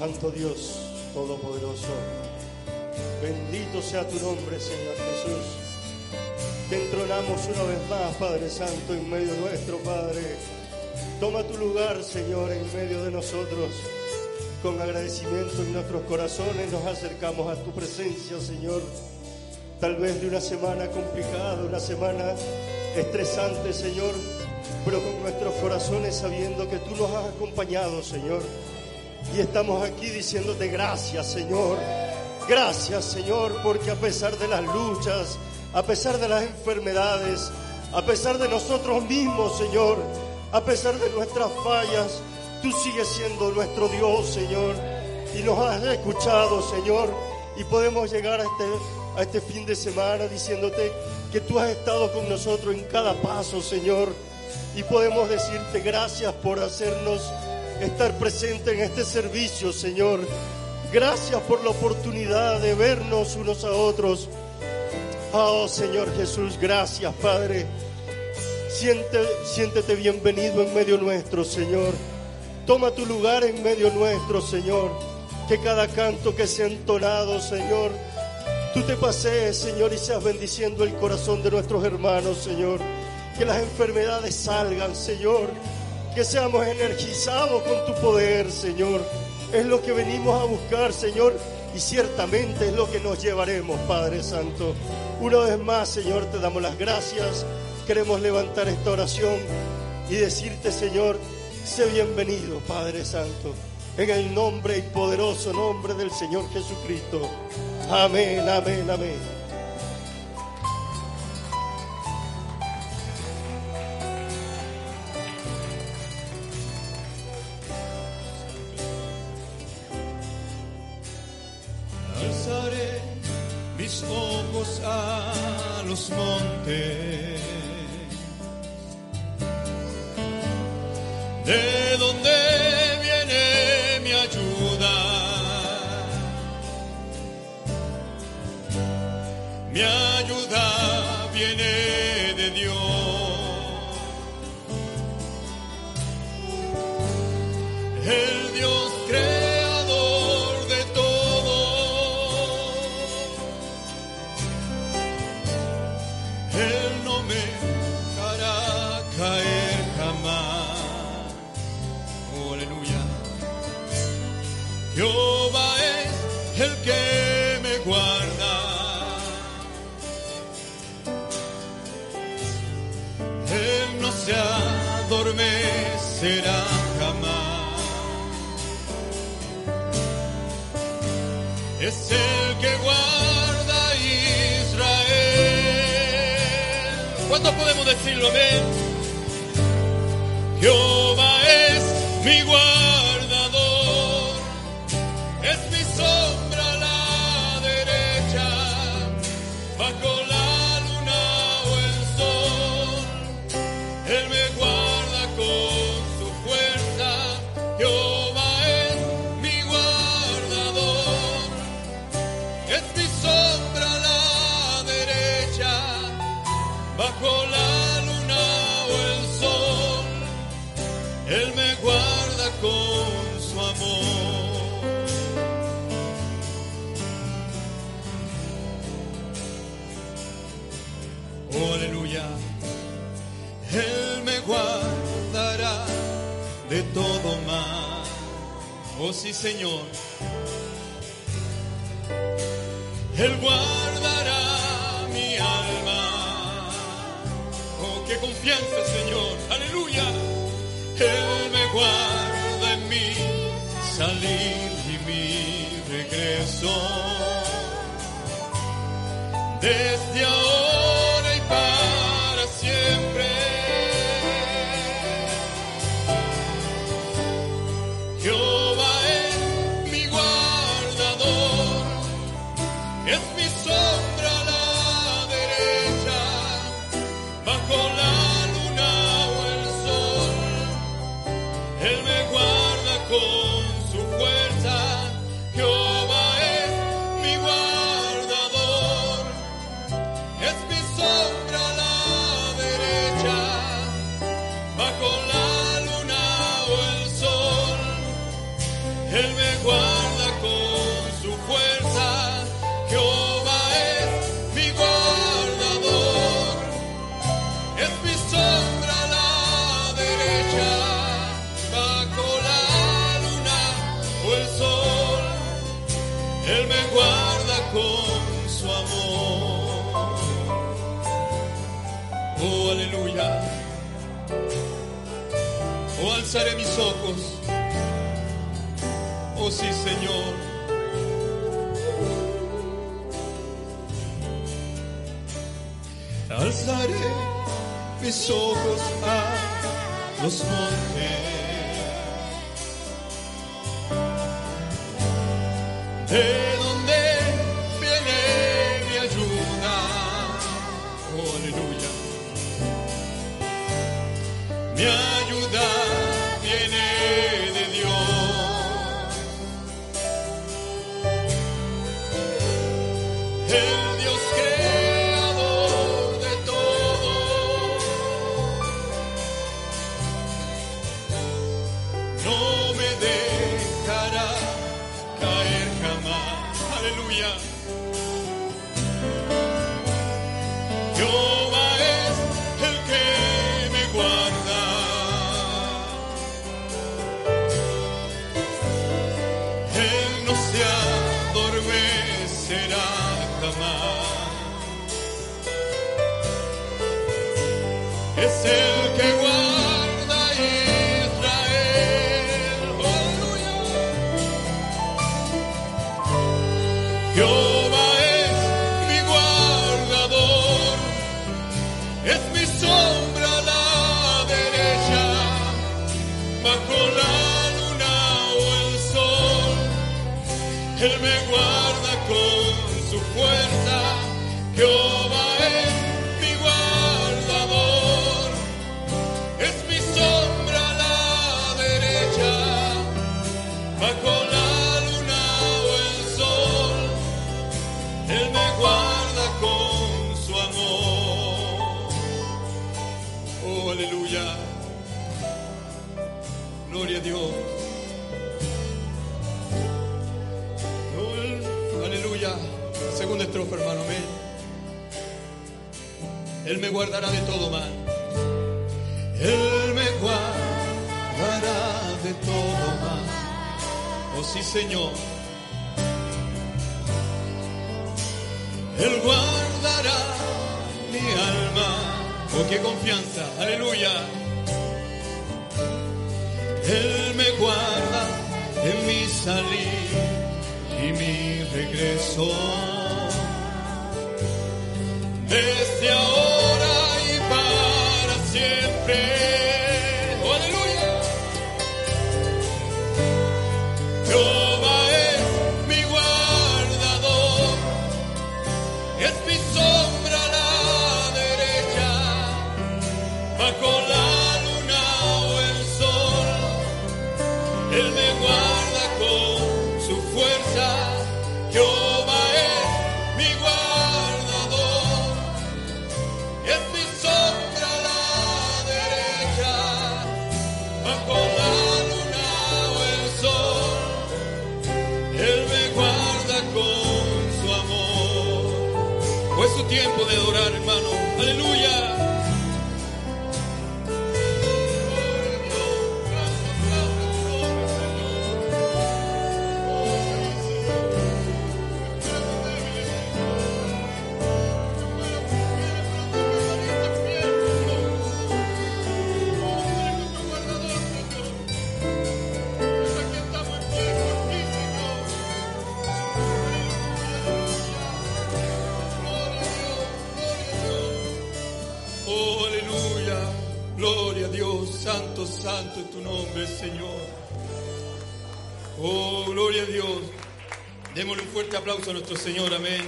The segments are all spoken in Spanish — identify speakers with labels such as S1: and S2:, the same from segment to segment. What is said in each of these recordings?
S1: Santo Dios Todopoderoso, bendito sea tu nombre, Señor Jesús. Te entronamos una vez más, Padre Santo, en medio nuestro, Padre. Toma tu lugar, Señor, en medio de nosotros. Con agradecimiento en nuestros corazones nos acercamos a tu presencia, Señor. Tal vez de una semana complicada, una semana estresante, Señor, pero con nuestros corazones sabiendo que tú nos has acompañado, Señor. Y estamos aquí diciéndote gracias, Señor. Gracias, Señor, porque a pesar de las luchas, a pesar de las enfermedades, a pesar de nosotros mismos, Señor, a pesar de nuestras fallas, tú sigues siendo nuestro Dios, Señor. Y nos has escuchado, Señor. Y podemos llegar a este, a este fin de semana diciéndote que tú has estado con nosotros en cada paso, Señor. Y podemos decirte gracias por hacernos estar presente en este servicio, Señor. Gracias por la oportunidad de vernos unos a otros. Oh, Señor Jesús, gracias, Padre. Siente, siéntete bienvenido en medio nuestro, Señor. Toma tu lugar en medio nuestro, Señor. Que cada canto que sea entonado, Señor, tú te pasees, Señor, y seas bendiciendo el corazón de nuestros hermanos, Señor. Que las enfermedades salgan, Señor que seamos energizados con tu poder, Señor. Es lo que venimos a buscar, Señor, y ciertamente es lo que nos llevaremos, Padre Santo. Una vez más, Señor, te damos las gracias. Queremos levantar esta oración y decirte, Señor, sé bienvenido, Padre Santo, en el nombre y poderoso nombre del Señor Jesucristo. Amén, amén, amén.
S2: El Dios Él me guarda con su amor. Oh, aleluya. Oh, alzaré mis ojos. Oh, sí, Señor. Alzaré mis ojos a los montes. ¿De Hermano. Él me guardará de todo mal. Él me guardará de todo mal. Oh, sí, Señor. Él guardará mi alma. Oh, qué confianza. Aleluya. Él me guarda en mi salir y mi regreso. Desde ahora Señor. Oh, gloria a Dios. Démosle un fuerte aplauso a nuestro Señor. Amén.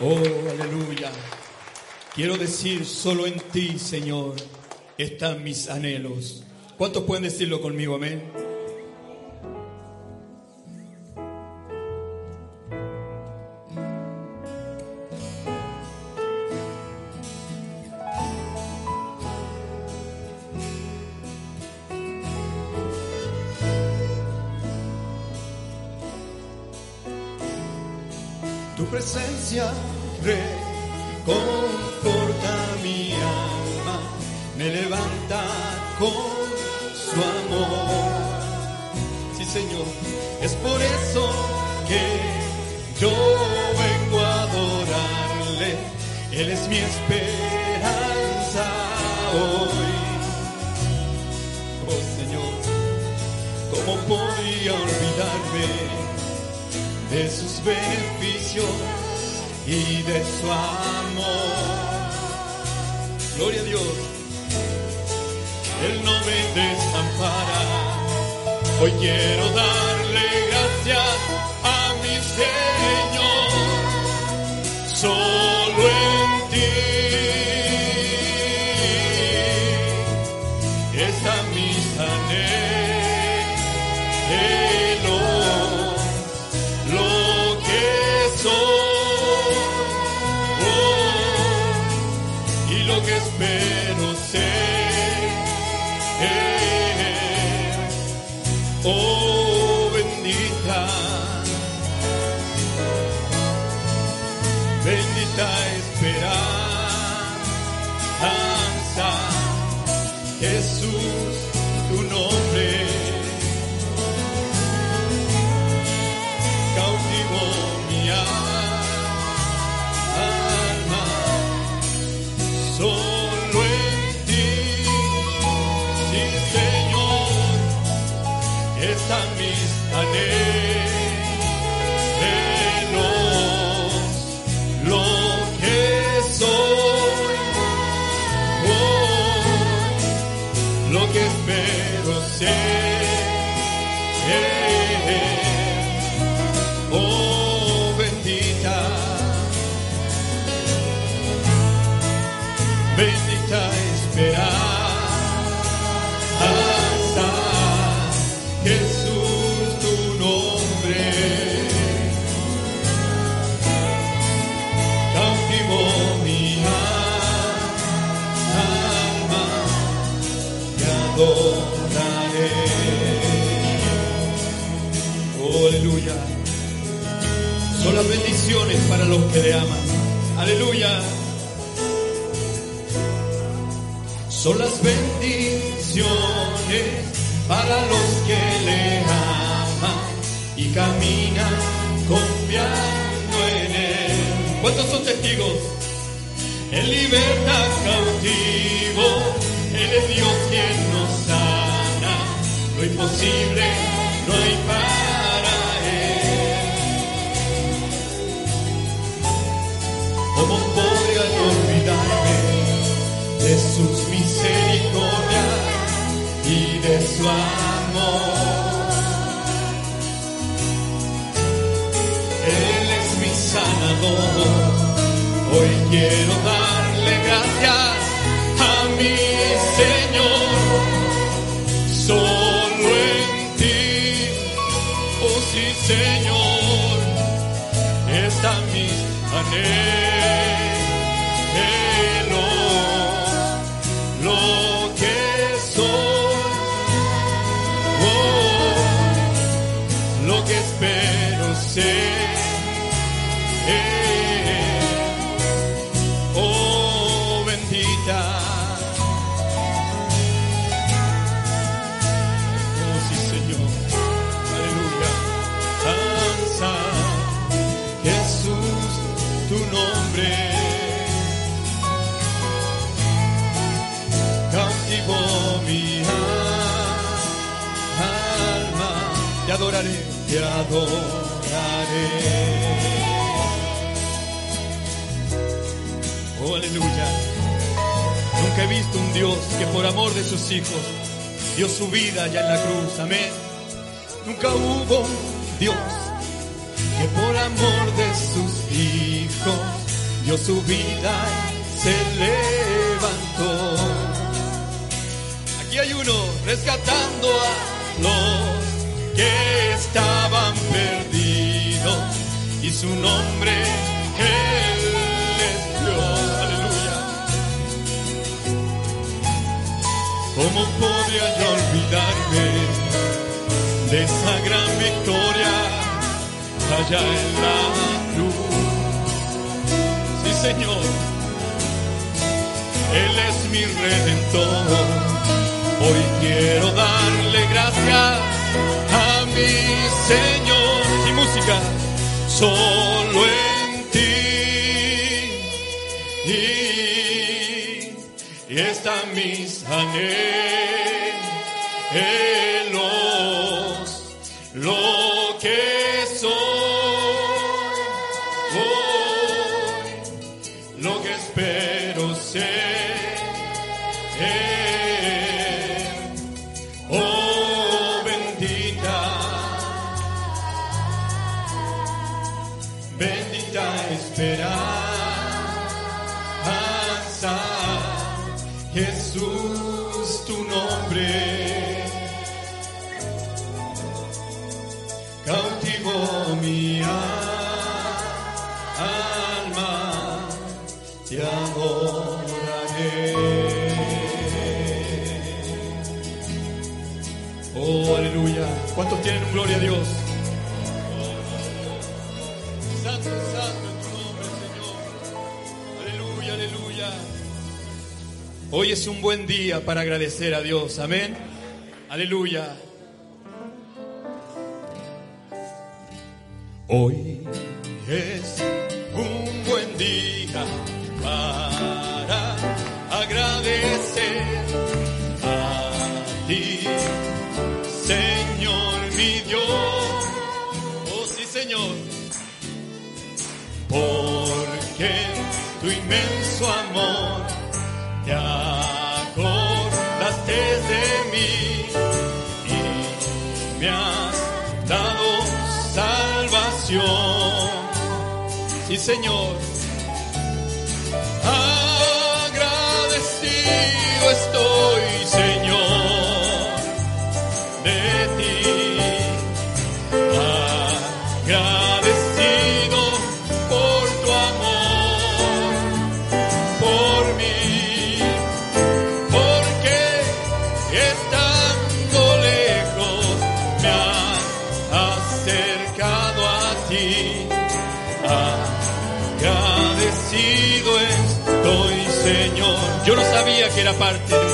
S2: Oh, aleluya. Quiero decir, solo en ti, Señor, están mis anhelos. ¿Cuántos pueden decirlo conmigo? Amén. Hoy quiero darle los que le aman. Aleluya. Son las bendiciones para los que le aman y caminan confiando en Él. ¿Cuántos son testigos? Él liberta cautivo, Él es Dios quien nos sana. Lo imposible no hay para su amor? Él es mi sanador. Hoy quiero darle gracias a mi Señor. Solo en ti, oh sí Señor, están mis anhelos, Oh, bendita. Oh, sí, Señor. Aleluya. Danza, Jesús, tu nombre. Cautivó mi alma. Te adoraré, te adoraré. Oh, aleluya. Nunca he visto un Dios que por amor de sus hijos dio su vida allá en la cruz. Amén. Nunca hubo Dios que por amor de sus hijos dio su vida y se levantó. Aquí hay uno rescatando a los que estaban perdidos y su nombre Él es Dios. Aleluya. ¿Cómo podría yo olvidarme de esa gran victoria allá en la cruz? Sí, Señor. Él es mi redentor. Hoy quiero darle gracias a mi Señor. Y música solo en ti. Y, y esta mis anhelos, lo que ¿Cuántos tienen un gloria a Dios? Santo, santo es tu nombre, Señor. Aleluya, aleluya. Hoy es un buen día para agradecer a Dios. Amén. Aleluya. Hoy es Señor. parte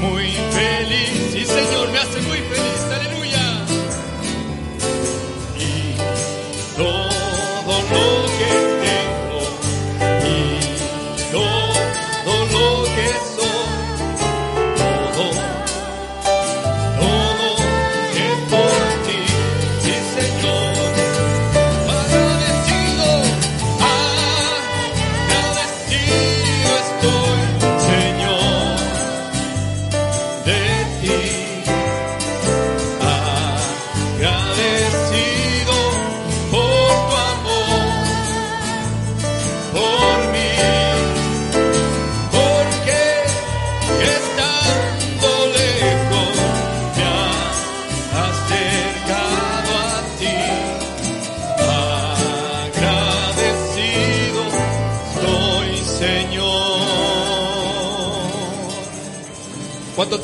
S2: muy feliz. Sí, Señor, me hace muy feliz.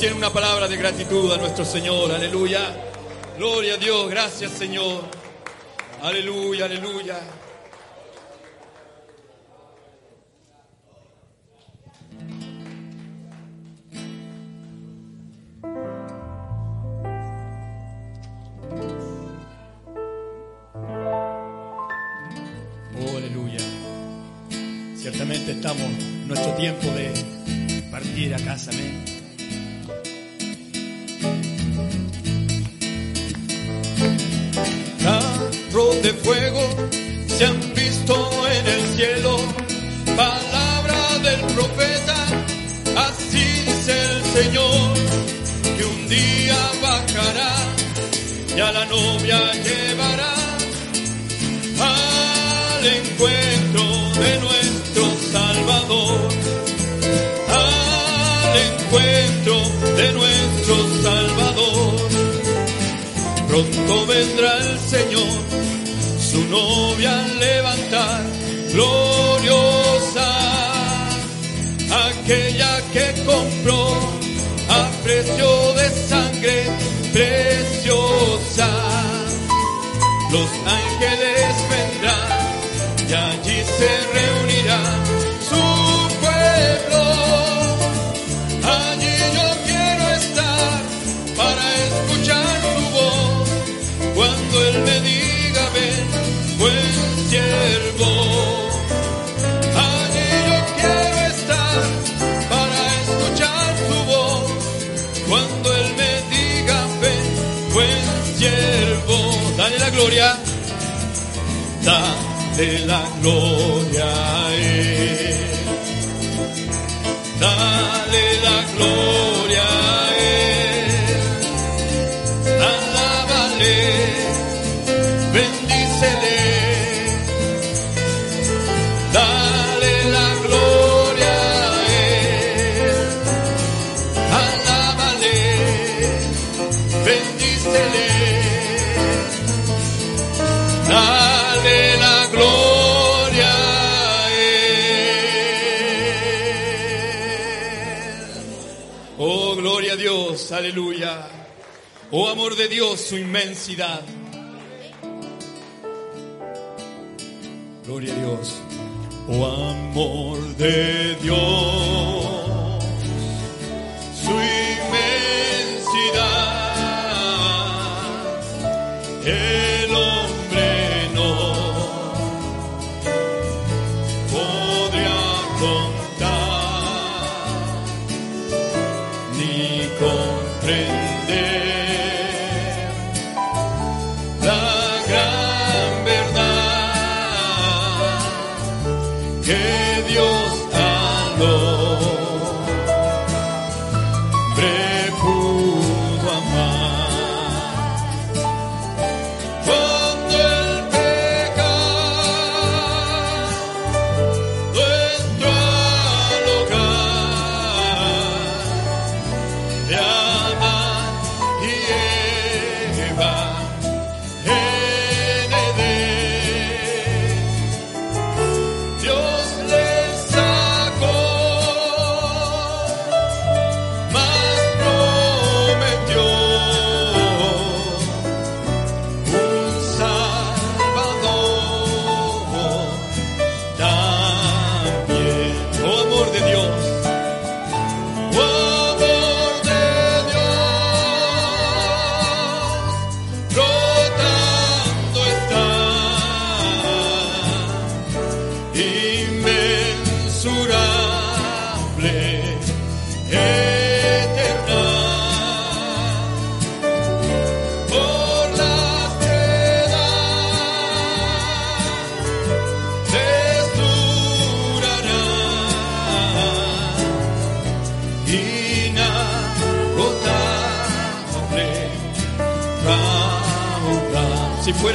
S2: Escuchen una palabra de gratitud a nuestro Señor. Aleluya. Gloria a Dios. Gracias, Señor. Aleluya, aleluya. gloria, dale la gloria a Él. aleluya. Oh amor de Dios, su inmensidad. Gloria a Dios. Oh amor de Dios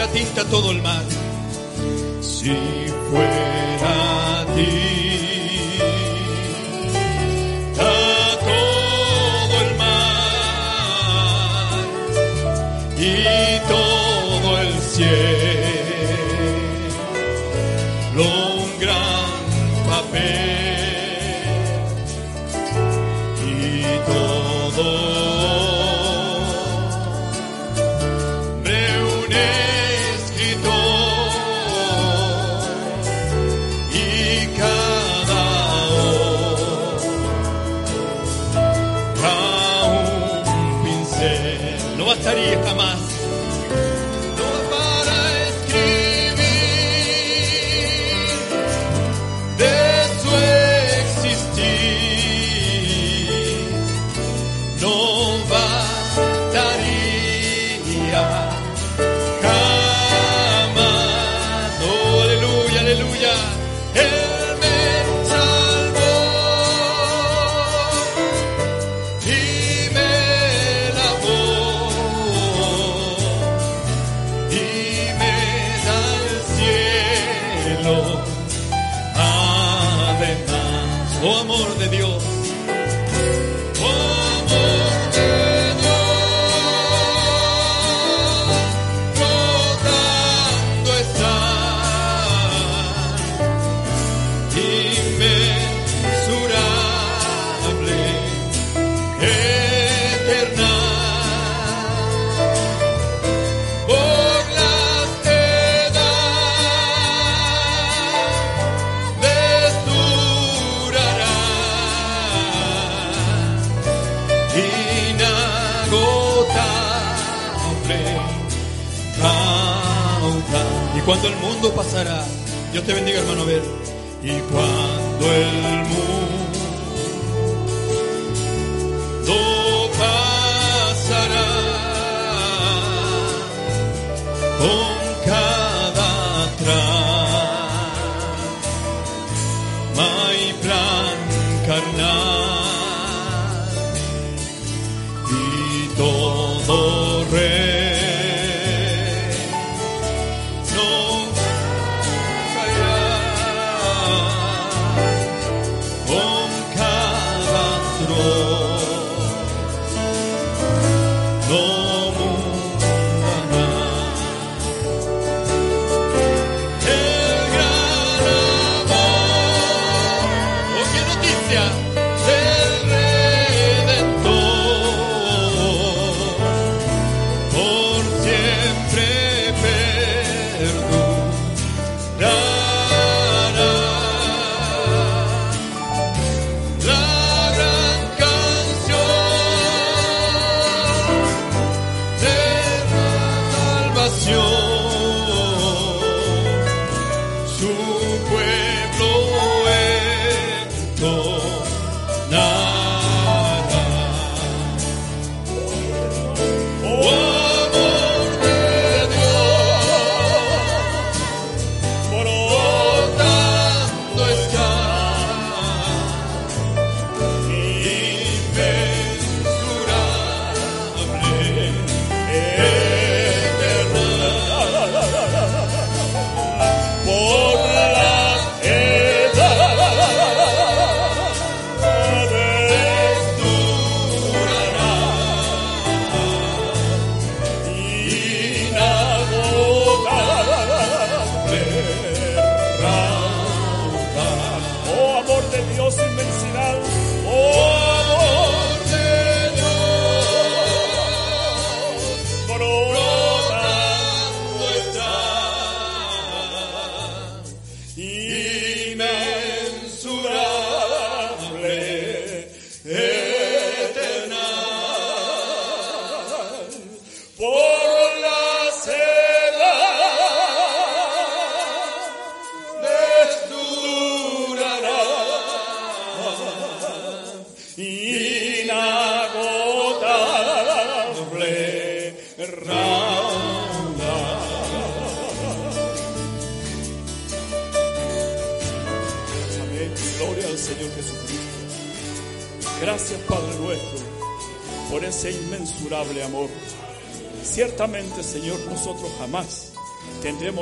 S2: tinta todo el mar, si fuera ti. pasará. Dios te bendiga, hermano. A ver. Y cuando el mundo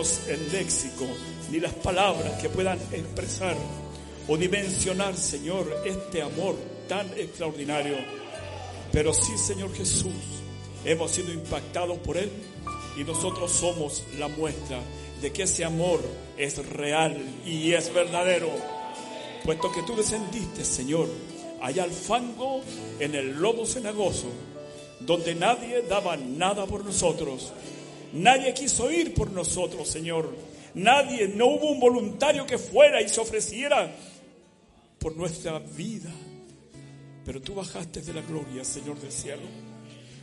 S2: tenemos el
S3: léxico ni las palabras que puedan expresar o dimensionar, Señor, este amor tan extraordinario. Pero sí, Señor Jesús, hemos sido impactados por Él y nosotros somos la muestra de que ese amor es real y es verdadero. Puesto que tú descendiste, Señor, allá al fango, en el lobo cenagoso, donde nadie daba nada por nosotros Nadie quiso ir por nosotros, Señor. Nadie, no hubo un voluntario que fuera y se ofreciera por nuestra vida. Pero tú bajaste de la gloria, Señor del cielo,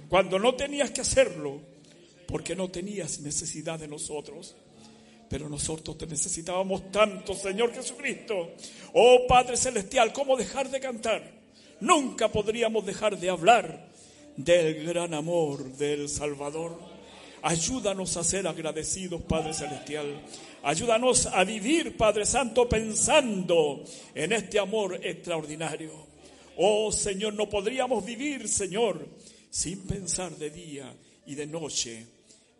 S3: cuando no tenías que hacerlo, porque no tenías necesidad de nosotros. Pero nosotros te necesitábamos tanto, Señor Jesucristo. Oh Padre Celestial, ¿cómo dejar de cantar? Nunca podríamos dejar de hablar del gran amor del Salvador. Ayúdanos a ser agradecidos, Padre Celestial. Ayúdanos a vivir, Padre Santo, pensando en este amor extraordinario. Oh Señor, no podríamos vivir, Señor, sin pensar de día y de noche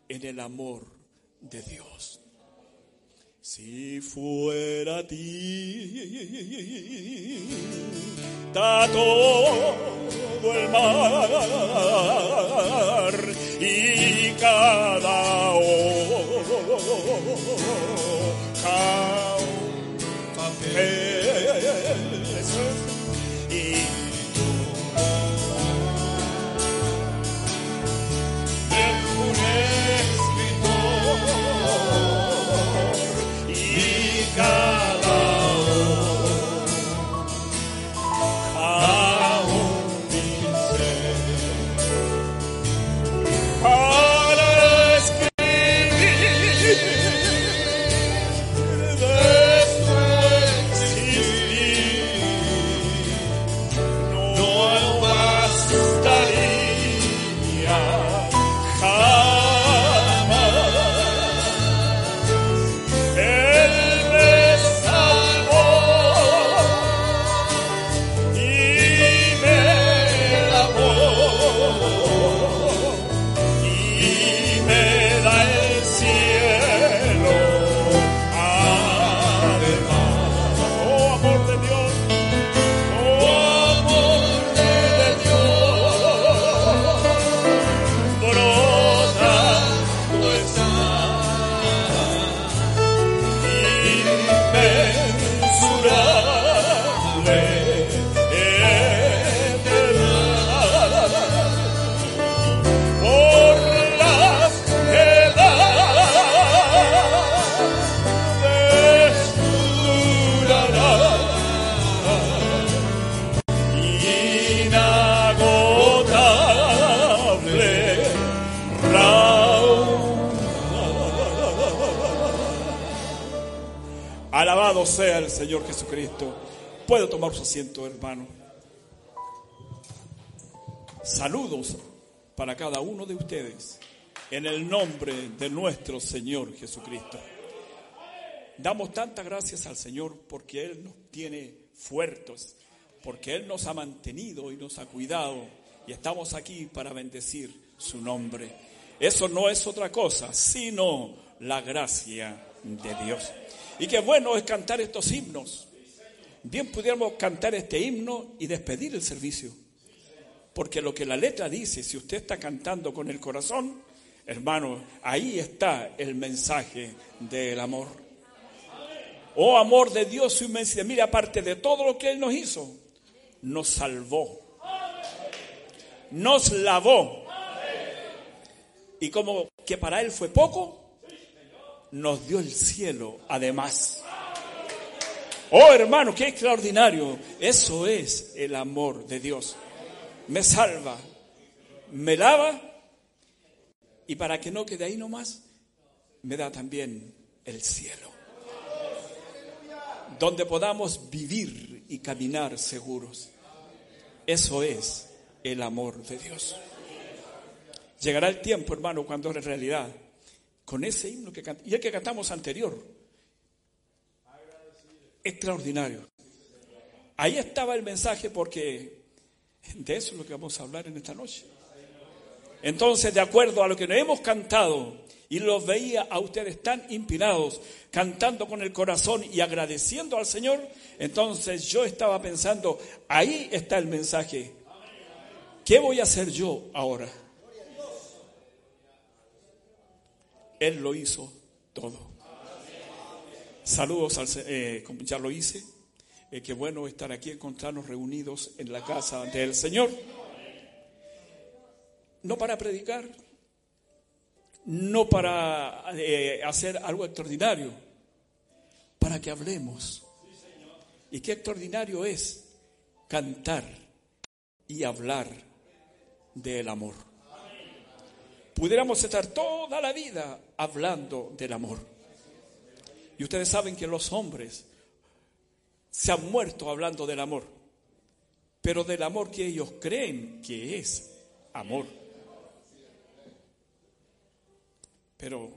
S3: en el amor de Dios. Si fuera a ti, está todo el mar y cada hoja Señor Jesucristo. Puede tomar su asiento, hermano. Saludos para cada uno de ustedes en el nombre de nuestro Señor Jesucristo. Damos tantas gracias al Señor porque Él nos tiene fuertes, porque Él nos ha mantenido y nos ha cuidado y estamos aquí para bendecir su nombre. Eso no es otra cosa, sino la gracia de Dios. Y qué bueno es cantar estos himnos. Bien pudiéramos cantar este himno y despedir el servicio. Porque lo que la letra dice, si usted está cantando con el corazón, hermano, ahí está el mensaje del amor. Oh amor de Dios, su inmensidad. Mire, aparte de todo lo que Él nos hizo, nos salvó, nos lavó. Y como que para Él fue poco, nos dio el cielo además. Oh hermano, qué extraordinario. Eso es el amor de Dios. Me salva, me lava y para que no quede ahí nomás, me da también el cielo. Donde podamos vivir y caminar seguros. Eso es el amor de Dios. Llegará el tiempo, hermano, cuando en realidad, con ese himno que cantamos, y el que cantamos anterior, extraordinario. Ahí estaba el mensaje porque de eso es lo que vamos a hablar en esta noche. Entonces, de acuerdo a lo que nos hemos cantado, y los veía a ustedes tan inspirados, cantando con el corazón y agradeciendo al Señor, entonces yo estaba pensando, ahí está el mensaje. ¿Qué voy a hacer yo ahora? Él lo hizo todo. Saludos, al, eh, ya lo hice. Eh, qué bueno estar aquí, encontrarnos reunidos en la casa del Señor. No para predicar, no para eh, hacer algo extraordinario, para que hablemos. Y qué extraordinario es cantar y hablar del amor. pudiéramos estar toda la vida hablando del amor. Y ustedes saben que los hombres se han muerto hablando del amor, pero del amor que ellos creen que es amor. Pero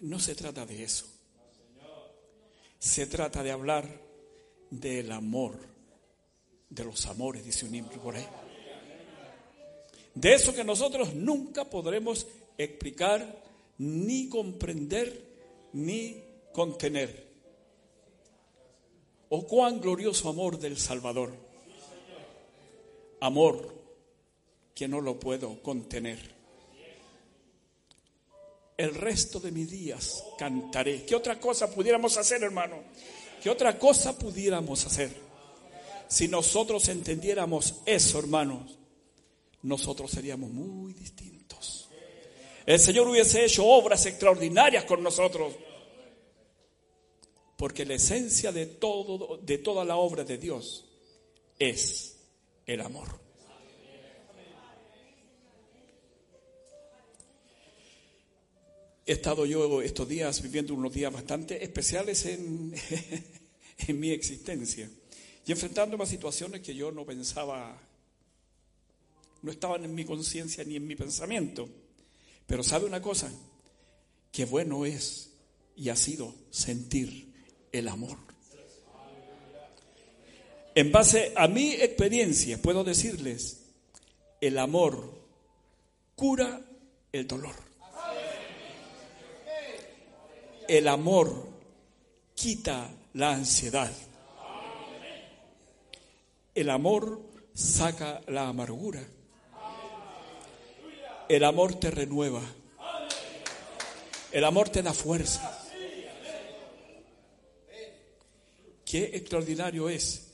S3: no se trata de eso. Se trata de hablar del amor, de los amores, dice un himno por ahí. De eso que nosotros nunca podremos explicar, ni comprender, ni contener. Oh, cuán glorioso amor del Salvador. Amor que no lo puedo contener el resto de mis días cantaré. ¿Qué otra cosa pudiéramos hacer, hermano? ¿Qué otra cosa pudiéramos hacer? Si nosotros entendiéramos eso, hermanos, nosotros seríamos muy distintos. El Señor hubiese hecho obras extraordinarias con nosotros. Porque la esencia de todo de toda la obra de Dios es el amor. He estado yo estos días viviendo unos días bastante especiales en, en mi existencia y enfrentándome a situaciones que yo no pensaba, no estaban en mi conciencia ni en mi pensamiento. Pero sabe una cosa, que bueno es y ha sido sentir el amor. En base a mi experiencia puedo decirles, el amor cura el dolor. El amor quita la ansiedad. El amor saca la amargura. El amor te renueva. El amor te da fuerza. Qué extraordinario es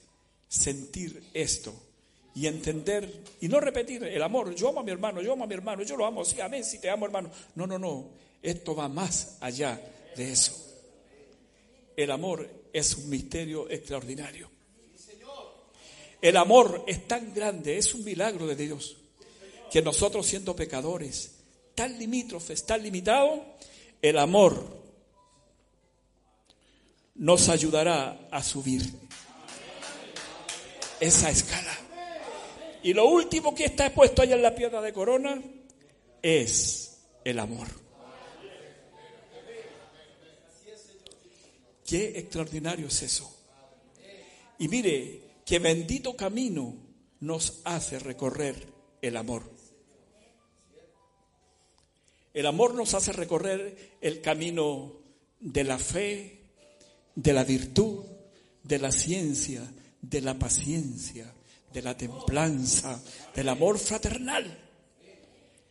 S3: sentir esto y entender y no repetir el amor. Yo amo a mi hermano, yo amo a mi hermano, yo lo amo, sí, amén, si te amo hermano. No, no, no. Esto va más allá de eso. El amor es un misterio extraordinario. El amor es tan grande, es un milagro de Dios, que nosotros siendo pecadores, tan limítrofes, tan limitados, el amor nos ayudará a subir esa escala. Y lo último que está puesto allá en la piedra de corona es el amor. Qué extraordinario es eso. Y mire, qué bendito camino nos hace recorrer el amor. El amor nos hace recorrer el camino de la fe, de la virtud, de la ciencia, de la paciencia, de la templanza, del amor fraternal.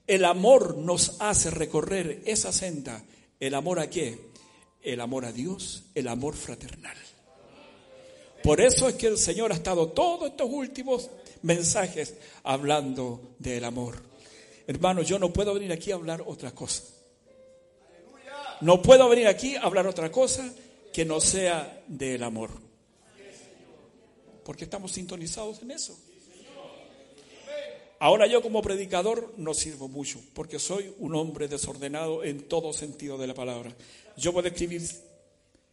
S3: El amor nos hace recorrer esa senda. ¿El amor a qué? el amor a Dios, el amor fraternal. Por eso es que el Señor ha estado todos estos últimos mensajes hablando del amor. Hermanos, yo no puedo venir aquí a hablar otra cosa. No puedo venir aquí a hablar otra cosa que no sea del amor. Porque estamos sintonizados en eso. Ahora yo como predicador no sirvo mucho, porque soy un hombre desordenado en todo sentido de la palabra. Yo puedo escribir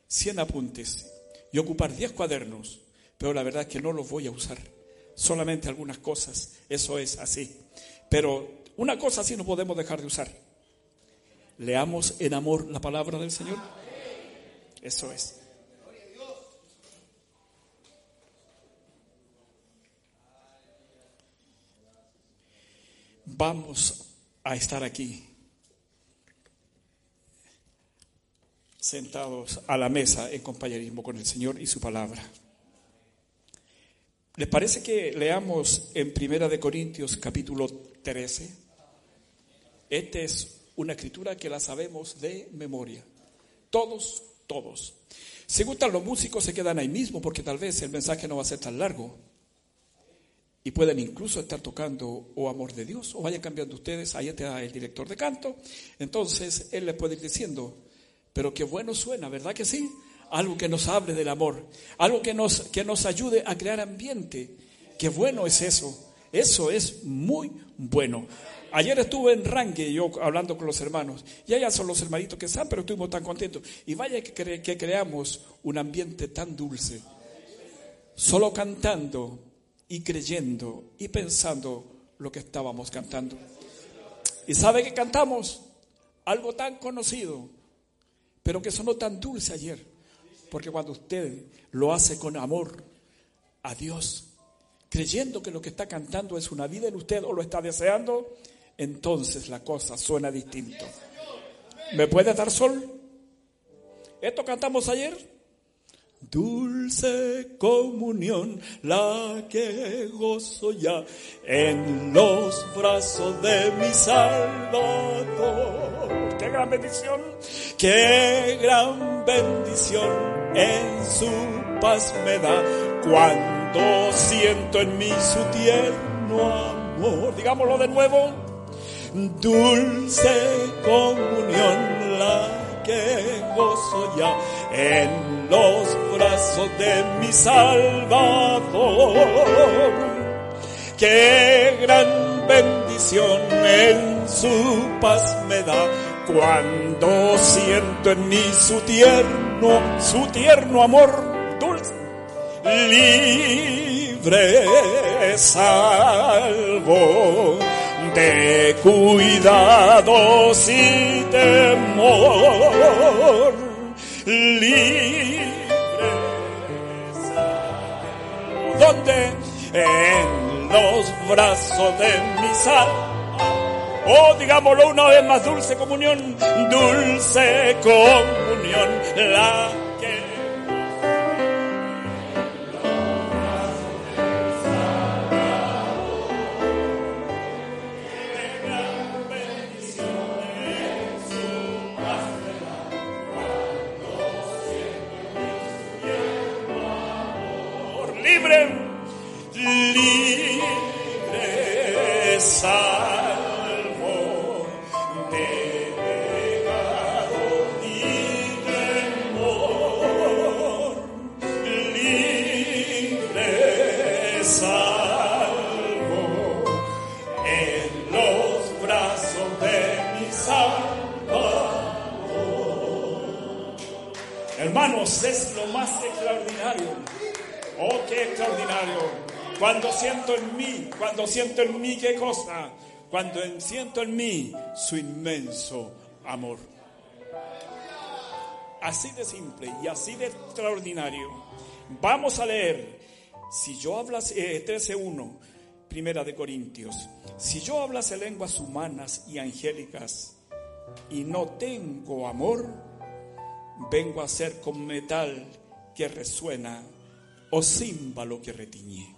S3: 100 apuntes y ocupar 10 cuadernos, pero la verdad es que no los voy a usar. Solamente algunas cosas, eso es así. Pero una cosa sí no podemos dejar de usar. Leamos en amor la palabra del Señor. Eso es. vamos a estar aquí sentados a la mesa en compañerismo con el Señor y su palabra. ¿Les parece que leamos en Primera de Corintios capítulo 13? Esta es una escritura que la sabemos de memoria. Todos, todos. Si gustan los músicos se quedan ahí mismo porque tal vez el mensaje no va a ser tan largo y pueden incluso estar tocando o amor de Dios o vayan cambiando ustedes, ahí está el director de canto, entonces él les puede ir diciendo, pero qué bueno suena, ¿verdad que sí? Algo que nos hable del amor, algo que nos, que nos ayude a crear ambiente, qué bueno es eso,
S2: Eso es muy bueno. Ayer estuve en Rangue, yo hablando con los hermanos, y allá son los hermanitos que están, pero estuvimos tan contentos. Y vaya que, que creamos un ambiente tan dulce, solo cantando y creyendo y pensando lo que estábamos cantando. ¿Y sabe que cantamos? Algo tan conocido, pero que sonó tan dulce ayer. Porque cuando usted lo hace con amor a Dios, creyendo que lo que está cantando es una vida en usted o lo está deseando, entonces la cosa suena distinto. ¿Me puede dar sol? ¿Esto cantamos ayer? Dulce comunión, la que gozo ya en los brazos de mi Salvador. ¡Qué gran bendición! ¡Qué gran bendición en su paz me da cuando siento en mí su tierno amor! Digámoslo de nuevo. Dulce comunión, la que gozo ya en los brazos de mi Salvador. Qué gran bendición en su paz me da cuando siento en mí su tierno, su tierno amor libre, salvo de cuidados y temor, libre, donde en los brazos de mi sal, oh digámoslo una vez más, dulce comunión, dulce comunión, la es Cuando siento en mí, cuando siento en mí qué cosa, cuando siento en mí su inmenso amor. Así de simple y así de extraordinario. Vamos a leer, si yo hablase, eh, 13.1, primera de Corintios, si yo hablase lenguas humanas y angélicas y no tengo amor, vengo a ser como metal que resuena o címbalo que retiñe.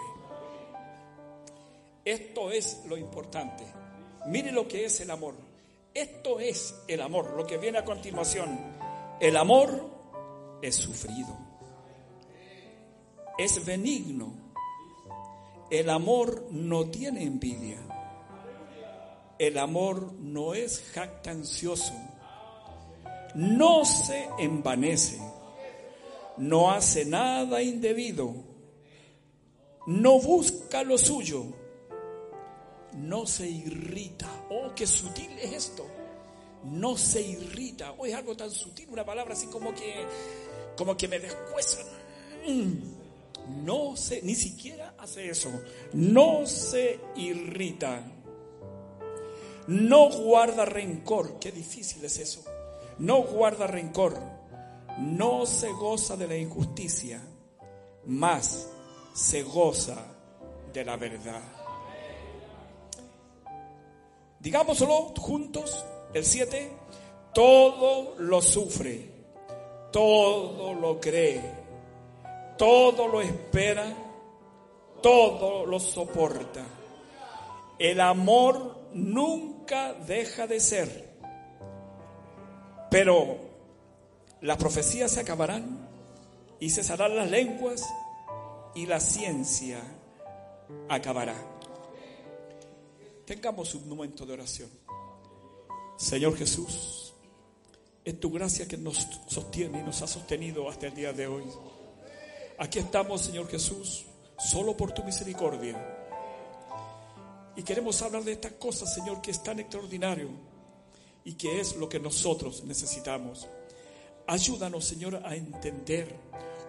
S2: Esto es lo importante. Mire lo que es el amor. Esto es el amor, lo que viene a continuación. El amor es sufrido. Es benigno. El amor no tiene envidia. El amor no es jactancioso no se envanece, no hace nada indebido, no busca lo suyo, no se irrita. Oh, qué sutil es esto. No se irrita. Oh, es algo tan sutil, una palabra así como que, como que me descuezan. Mm. No se, ni siquiera hace eso. No se irrita. No guarda rencor. Qué difícil es eso no guarda rencor, no se goza de la injusticia, más se goza de la verdad. Digámoslo juntos, el 7, todo lo sufre, todo lo cree, todo lo espera, todo lo soporta. El amor nunca deja de ser. Pero las profecías se acabarán y cesarán las lenguas y la ciencia acabará. Tengamos un momento de oración. Señor Jesús, es tu gracia que nos sostiene y nos ha sostenido hasta el día de hoy. Aquí estamos, Señor Jesús, solo por tu misericordia. Y queremos hablar de estas cosas, Señor, que es tan extraordinario y que es lo que nosotros necesitamos. Ayúdanos, Señor, a entender,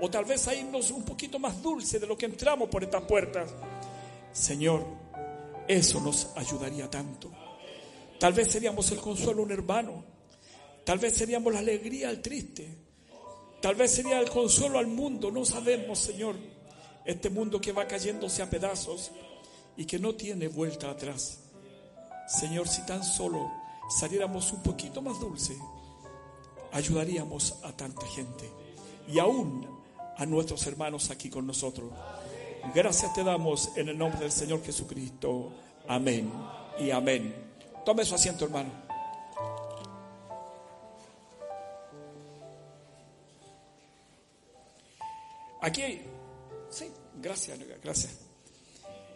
S2: o tal vez a irnos un poquito más dulce de lo que entramos por estas puertas. Señor, eso nos ayudaría tanto. Tal vez seríamos el consuelo a un hermano, tal vez seríamos la alegría al triste, tal vez sería el consuelo al mundo, no sabemos, Señor, este mundo que va cayéndose a pedazos y que no tiene vuelta atrás. Señor, si tan solo saliéramos un poquito más dulce, ayudaríamos a tanta gente y aún a nuestros hermanos aquí con nosotros. Gracias te damos en el nombre del Señor Jesucristo. Amén y amén. Tome su asiento, hermano. Aquí, sí, gracias, gracias.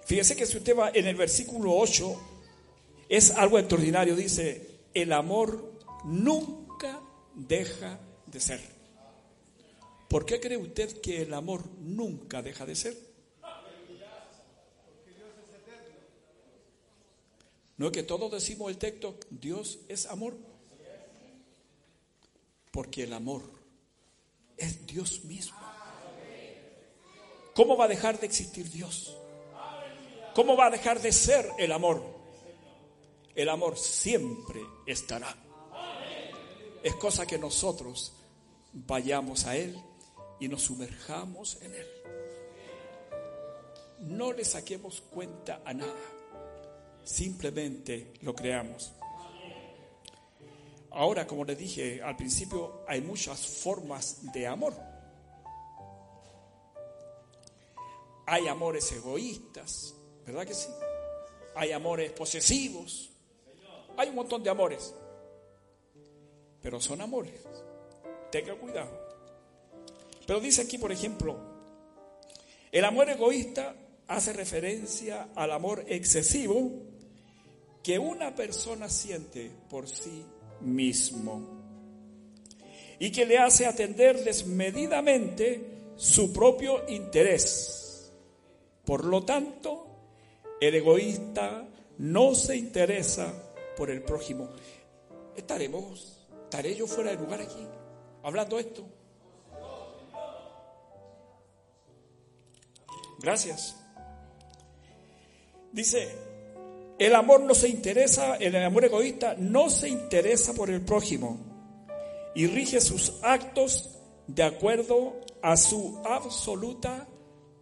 S2: Fíjese que si usted va en el versículo 8, es algo extraordinario. Dice, el amor nunca deja de ser. ¿Por qué cree usted que el amor nunca deja de ser? No es que todos decimos el texto, Dios es amor. Porque el amor es Dios mismo. ¿Cómo va a dejar de existir Dios? ¿Cómo va a dejar de ser el amor? El amor siempre estará. Es cosa que nosotros vayamos a Él y nos sumerjamos en Él. No le saquemos cuenta a nada. Simplemente lo creamos. Ahora, como le dije al principio, hay muchas formas de amor. Hay amores egoístas, ¿verdad que sí? Hay amores posesivos, hay un montón de amores, pero son amores. Tenga cuidado. Pero dice aquí, por ejemplo, el amor egoísta hace referencia al amor excesivo que una persona siente por sí mismo y que le hace atender desmedidamente su propio interés. Por lo tanto, el egoísta no se interesa por el prójimo. Estaremos, estaré yo fuera de lugar aquí, hablando esto. Gracias. Dice, el amor no se interesa, el amor egoísta no se interesa por el prójimo y rige sus actos de acuerdo a su absoluta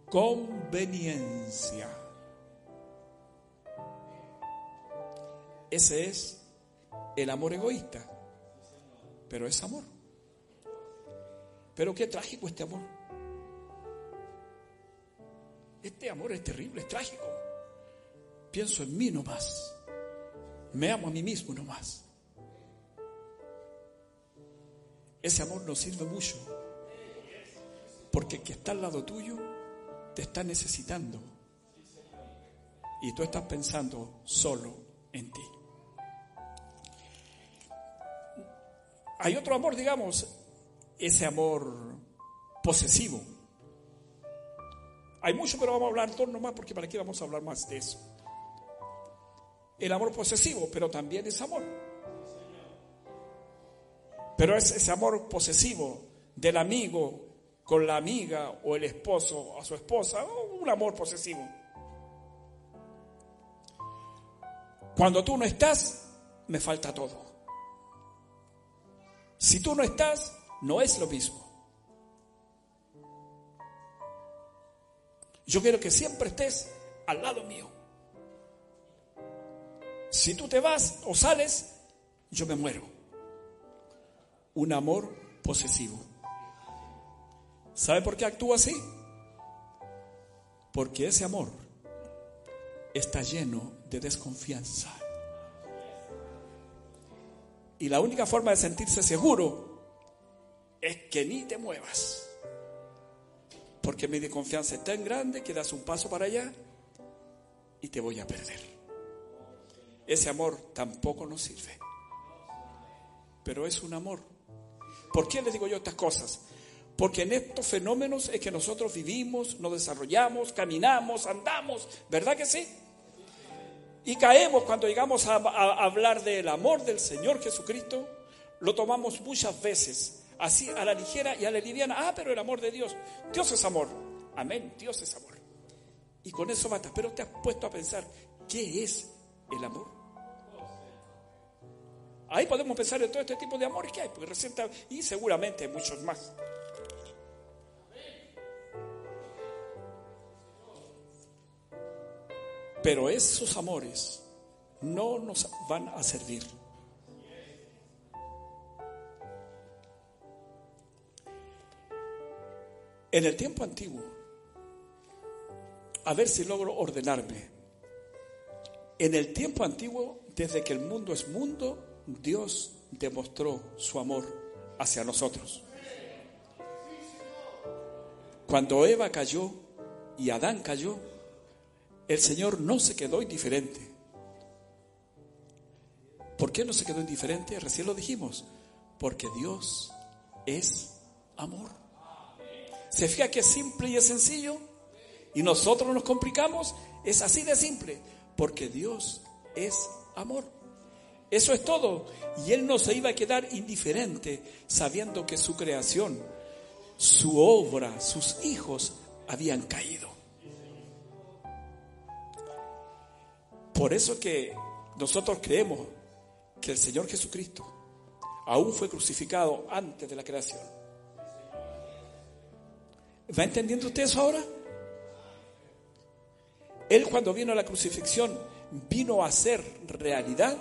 S2: conveniencia. Ese es el amor egoísta. Pero es amor. Pero qué trágico este amor. Este amor es terrible, es trágico. Pienso en mí nomás. Me amo a mí mismo nomás. Ese amor no sirve mucho. Porque el que está al lado tuyo te está necesitando. Y tú estás pensando solo en ti. Hay otro amor, digamos, ese amor posesivo. Hay mucho, pero vamos a hablar dos nomás porque para qué vamos a hablar más de eso. El amor posesivo, pero también es amor. Pero es ese amor posesivo del amigo con la amiga o el esposo a su esposa, un amor posesivo. Cuando tú no estás, me falta todo. Si tú no estás, no es lo mismo. Yo quiero que siempre estés al lado mío. Si tú te vas o sales, yo me muero. Un amor posesivo. ¿Sabe por qué actúa así? Porque ese amor está lleno de desconfianza. Y la única forma de sentirse seguro es que ni te muevas. Porque mi desconfianza es tan grande que das un paso para allá y te voy a perder. Ese amor tampoco nos sirve. Pero es un amor. ¿Por qué les digo yo estas cosas? Porque en estos fenómenos es que nosotros vivimos, nos desarrollamos, caminamos, andamos. ¿Verdad que sí? Y caemos cuando llegamos a, hablar del amor del Señor Jesucristo, lo tomamos muchas veces así a la ligera y a la liviana. Ah, pero el amor de Dios. Dios es amor. Amén, Dios es amor. Y con eso basta. Pero te has puesto a pensar, ¿qué es el amor? Ahí podemos pensar en todo este tipo de amores que hay, porque recién y seguramente muchos más. Pero esos amores no nos van a servir. En el tiempo antiguo, a ver si logro ordenarme. En el tiempo antiguo, desde que el mundo es mundo, Dios demostró su amor hacia nosotros. Cuando Eva cayó y Adán cayó, el Señor no se quedó indiferente. ¿Por qué no se quedó indiferente? Recién lo dijimos. Porque Dios es amor. ¿Se fija que es simple y es sencillo? Y nosotros nos complicamos. Es así de simple. Porque Dios es amor. Eso es todo. Y Él no se iba a quedar indiferente sabiendo que su creación, su obra, sus hijos habían caído. Por eso que nosotros creemos que el Señor Jesucristo aún fue crucificado antes de la creación. ¿Va entendiendo usted eso ahora? Él cuando vino a la crucifixión vino a hacer realidad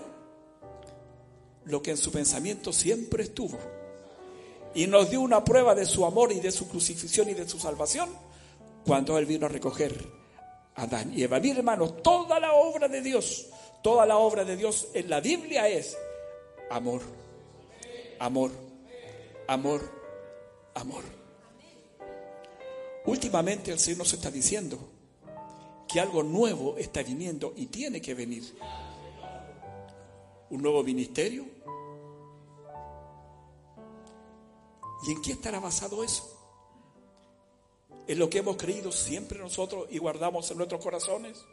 S2: lo que en su pensamiento siempre estuvo. Y nos dio una prueba de su amor y de su crucifixión y de su salvación cuando Él vino a recoger Adán y Eva. Mi hermano, toda la obra de Dios, toda la obra de Dios en la Biblia es amor, amor, amor, amor. Últimamente el Señor nos está diciendo que algo nuevo está viniendo y tiene que venir. Un nuevo ministerio. ¿Y en qué estará basado eso? ¿Es lo que hemos creído siempre nosotros y guardamos en nuestros corazones?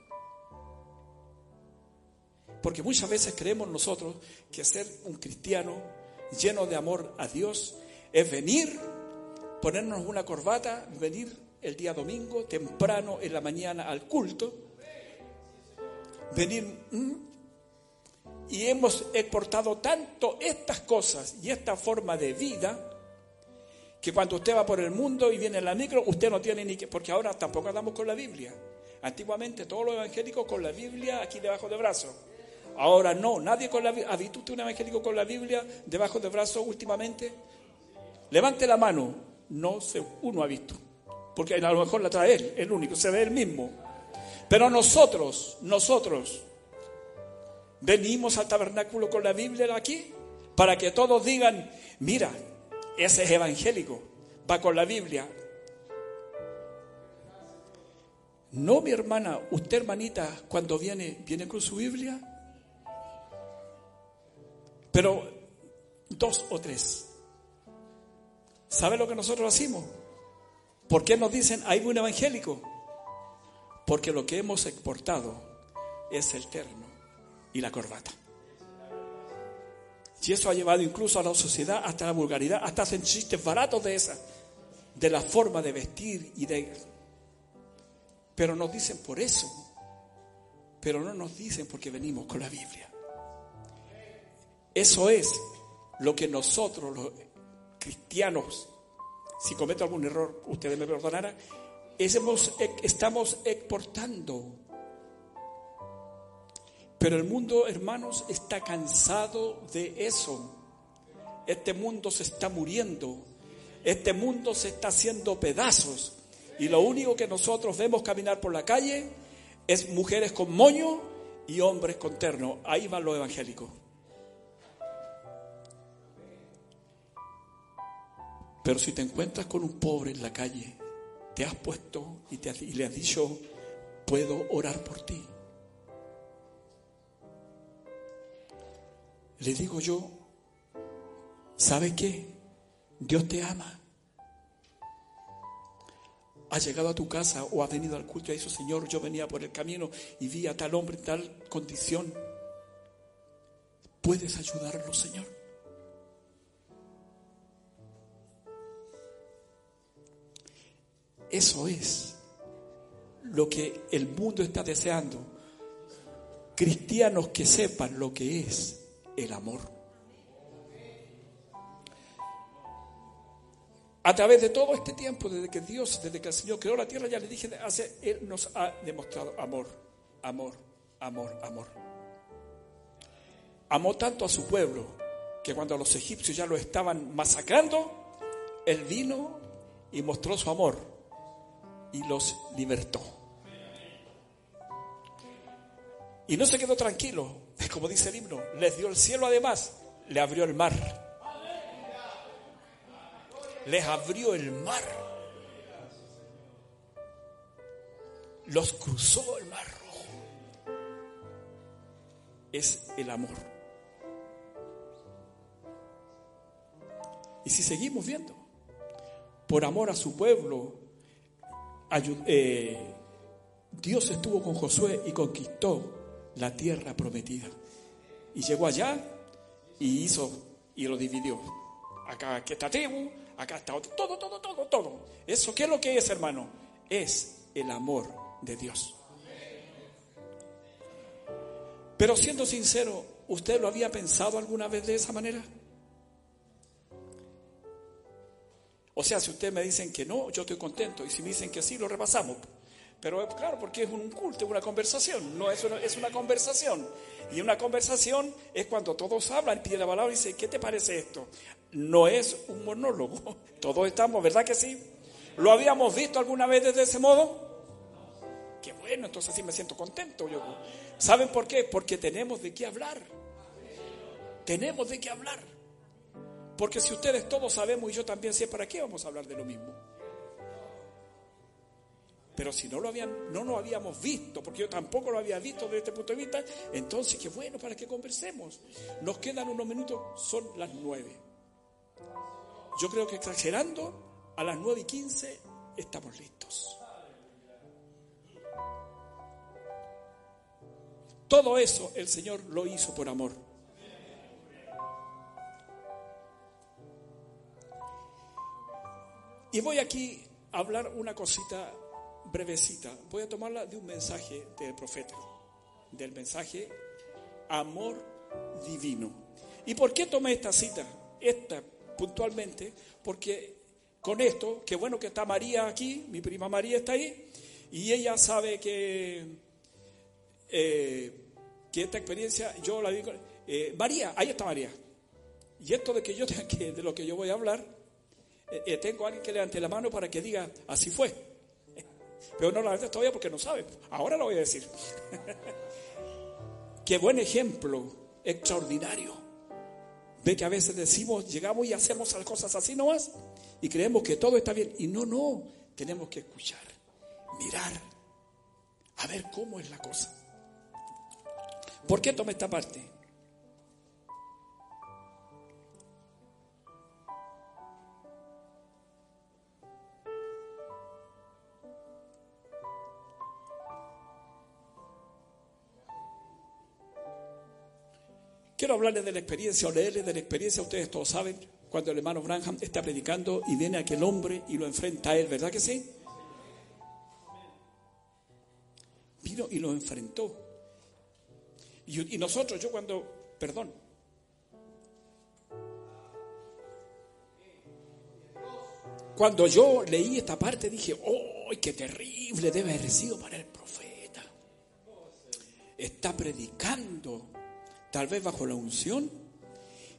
S2: Porque muchas veces creemos nosotros que ser un cristiano lleno de amor a Dios es venir, ponernos una corbata, venir el día domingo temprano en la mañana al culto, venir y hemos exportado tanto estas cosas y esta forma de vida que cuando usted va por el mundo y viene en la micro, usted no tiene ni que, porque ahora tampoco andamos con la Biblia. Antiguamente todos los evangélicos con la Biblia aquí debajo del brazo. Ahora no, nadie con la Biblia. ¿Ha visto usted un evangélico con la Biblia debajo del brazo últimamente? Levante la mano. No sé, uno ha visto. Porque a lo mejor la trae él, el único, se ve el mismo. Pero nosotros, nosotros, venimos al tabernáculo con la Biblia aquí para que todos digan, mira, ese es evangélico, va con la Biblia. No, mi hermana, usted hermanita, cuando viene, viene con su Biblia. Pero dos o tres. ¿Sabe lo que nosotros hacemos? ¿Por qué nos dicen hay un evangélico? Porque lo que hemos exportado es el terno y la corbata. Y eso ha llevado incluso a la sociedad hasta la vulgaridad, hasta hacen chistes baratos de esa, de la forma de vestir y de... Pero nos dicen por eso, pero no nos dicen porque venimos con la Biblia. Eso es lo que nosotros los cristianos, si cometo algún error, ustedes me perdonarán, estamos exportando pero el mundo, hermanos, está cansado de eso. Este mundo se está muriendo. Este mundo se está haciendo pedazos. Y lo único que nosotros vemos caminar por la calle es mujeres con moño y hombres con terno. Ahí va lo evangélico. Pero si te encuentras con un pobre en la calle, te has puesto y, te y le has dicho, puedo orar por ti. Le digo yo, ¿sabe qué? Dios te ama. Ha llegado a tu casa o ha venido al culto y ha dicho, Señor, yo venía por el camino y vi a tal hombre en tal condición. ¿Puedes ayudarlo, Señor? Eso es lo que el mundo está deseando. Cristianos que sepan lo que es el amor. A través de todo este tiempo, desde que Dios, desde que el Señor creó la tierra, ya le dije, hace, Él nos ha demostrado amor, amor, amor, amor. Amó tanto a su pueblo que cuando los egipcios ya lo estaban masacrando, Él vino y mostró su amor y los libertó. Y no se quedó tranquilo, como dice el himno, les dio el cielo además, le abrió el mar. Les abrió el mar. Los cruzó el mar rojo. Es el amor. Y si seguimos viendo, por amor a su pueblo, eh, Dios estuvo con Josué y conquistó la tierra prometida. Y llegó allá y hizo y lo dividió. Acá, está tribu, acá está otro, todo, todo, todo, todo. ¿Eso qué es lo que es, hermano? Es el amor de Dios. Pero siendo sincero, ¿usted lo había pensado alguna vez de esa manera? O sea, si ustedes me dicen que no, yo estoy contento. Y si me dicen que sí, lo repasamos. Pero claro, porque es un culto, una conversación, no es una, es una conversación. Y una conversación es cuando todos hablan, pide la palabra y dice, ¿qué te parece esto? No es un monólogo, todos estamos, ¿verdad que sí? ¿Lo habíamos visto alguna vez desde ese modo? Qué bueno, entonces sí me siento contento. ¿Saben por qué? Porque tenemos de qué hablar. Tenemos de qué hablar. Porque si ustedes todos sabemos y yo también sé, ¿para qué vamos a hablar de lo mismo? Pero si no lo habían, no lo habíamos visto, porque yo tampoco lo había visto desde este punto de vista, entonces qué bueno para que conversemos. Nos quedan unos minutos, son las nueve. Yo creo que exagerando, a las nueve y quince estamos listos. Todo eso el Señor lo hizo por amor. Y voy aquí a hablar una cosita brevecita. Voy a tomarla de un mensaje del profeta, del mensaje amor divino. ¿Y por qué tomé esta cita? Esta puntualmente, porque con esto, qué bueno que está María aquí, mi prima María está ahí, y ella sabe que, eh, que esta experiencia, yo la digo, eh, María, ahí está María. Y esto de que yo de lo que yo voy a hablar, eh, tengo a alguien que levante la mano para que diga, así fue. Pero no la verdad todavía porque no sabe. Ahora lo voy a decir. Qué buen ejemplo, extraordinario. Ve que a veces decimos, llegamos y hacemos las cosas así nomás y creemos que todo está bien. Y no, no, tenemos que escuchar, mirar, a ver cómo es la cosa. ¿Por qué toma esta parte? Quiero hablarles de la experiencia o leerles de la experiencia. Ustedes todos saben cuando el hermano Branham está predicando y viene aquel hombre y lo enfrenta a él, ¿verdad que sí? Vino y lo enfrentó. Y, nosotros, yo cuando, perdón, cuando yo leí esta parte dije, ¡oh, qué terrible debe haber sido para el profeta! Está predicando tal vez bajo la unción,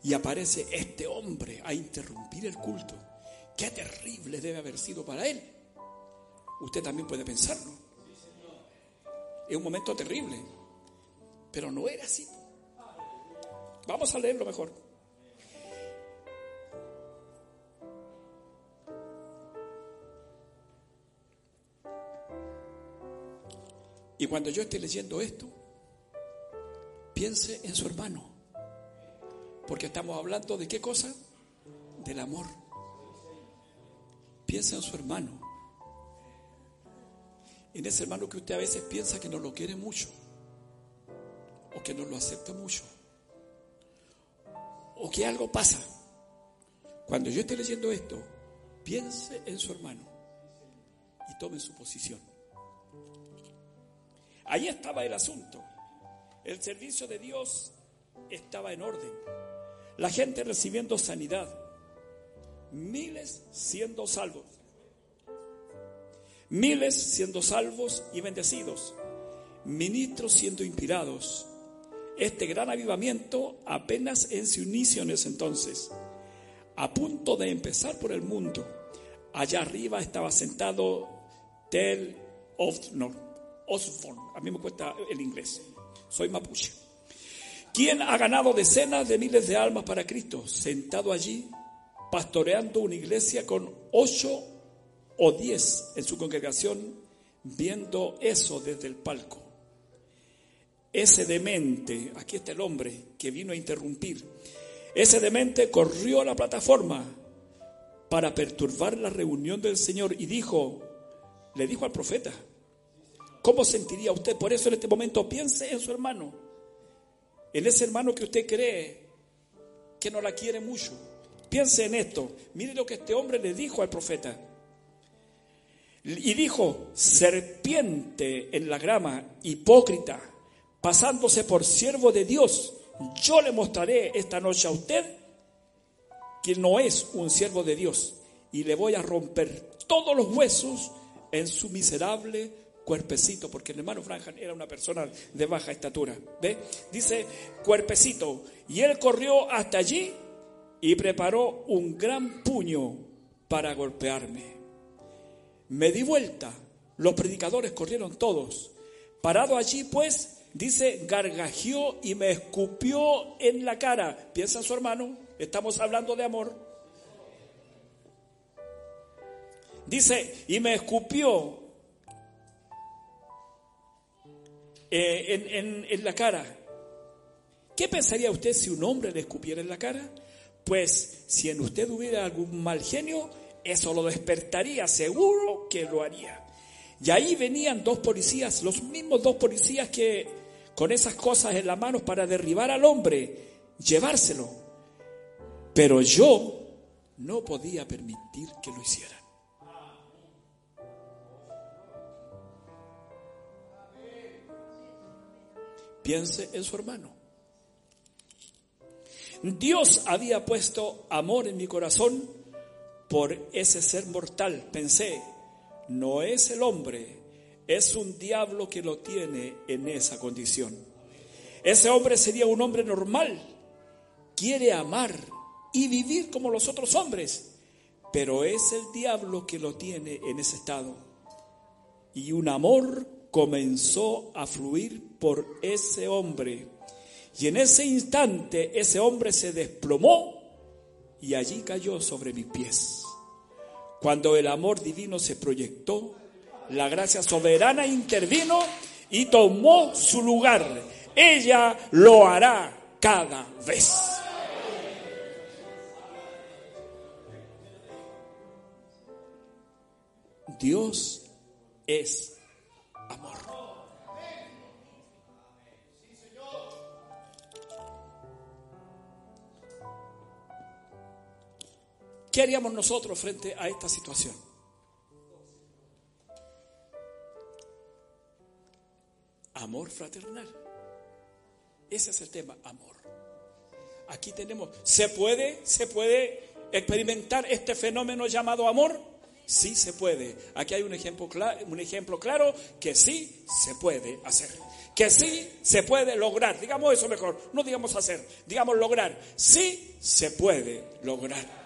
S2: y aparece este hombre a interrumpir el culto. Qué terrible debe haber sido para él. usted también puede pensarlo. Es un momento terrible, pero no era así. Vamos a leerlo mejor. Y cuando yo esté leyendo esto, piense en su hermano. Porque estamos hablando de qué cosa? Del amor. Piensa en su hermano. En ese hermano que usted a veces piensa que no lo quiere mucho. O que no lo acepta mucho. O que algo pasa. Cuando yo esté leyendo esto, piense en su hermano y tome su posición. Ahí estaba el asunto. El servicio de Dios estaba en orden. La gente recibiendo sanidad. Miles siendo salvos. Miles siendo salvos y bendecidos. Ministros siendo inspirados. Este gran avivamiento apenas en su inicio en ese entonces. A punto de empezar por el mundo. Allá arriba estaba sentado Tel Ofnor Osborne. A mí me cuesta el inglés. Soy mapuche. ¿Quién ha ganado decenas de miles de almas para Cristo? Sentado allí, pastoreando una iglesia con ocho o diez en su congregación, viendo eso desde el palco. Ese demente, aquí está el hombre que vino a interrumpir, ese demente corrió a la plataforma para perturbar la reunión del Señor y dijo, le dijo al profeta, ¿Cómo sentiría usted? Por eso en este momento piense en su hermano, en ese hermano que usted cree que no la quiere mucho. Piense en esto. Mire lo que este hombre le dijo al profeta. Y dijo, serpiente en la grama, hipócrita, pasándose por siervo de Dios, yo le mostraré esta noche a usted que no es un siervo de Dios y le voy a romper todos los huesos en su miserable cuerpecito, porque el hermano Franjan era una persona de baja estatura. ¿Ve? Dice cuerpecito. Y él corrió hasta allí y preparó un gran puño para golpearme. Me di vuelta. Los predicadores corrieron todos. Parado allí, pues, dice, gargajeó y me escupió en la cara. Piensa su hermano, estamos hablando de amor. Dice, y me escupió Eh, en, la cara. ¿Qué pensaría usted si un hombre le escupiera en la cara? Pues si en usted hubiera algún mal genio, eso lo despertaría, seguro que lo haría. Y ahí venían dos policías, los mismos dos policías que con esas cosas en las manos para derribar al hombre, llevárselo. Pero yo no podía permitir que lo hicieran. Piense en su hermano. Dios había puesto amor en mi corazón por ese ser mortal. Pensé, no es el hombre, es un diablo que lo tiene en esa condición. Ese hombre sería un hombre normal, quiere amar y vivir como los otros hombres, pero es el diablo que lo tiene en ese estado. Y un amor comenzó a fluir por ese hombre. Y en ese instante ese hombre se desplomó y allí cayó sobre mis pies. Cuando el amor divino se proyectó, la gracia soberana intervino y tomó su lugar. Ella lo hará cada vez. Dios es ¿Qué haríamos nosotros frente a esta situación? Amor fraternal. Ese es el tema, amor. Aquí tenemos, ¿se puede, se puede experimentar este fenómeno llamado amor? Sí se puede. Aquí hay un ejemplo, un ejemplo claro que sí se puede hacer. Que sí se puede lograr. Digamos eso mejor. No digamos hacer, digamos lograr. Sí se puede lograr.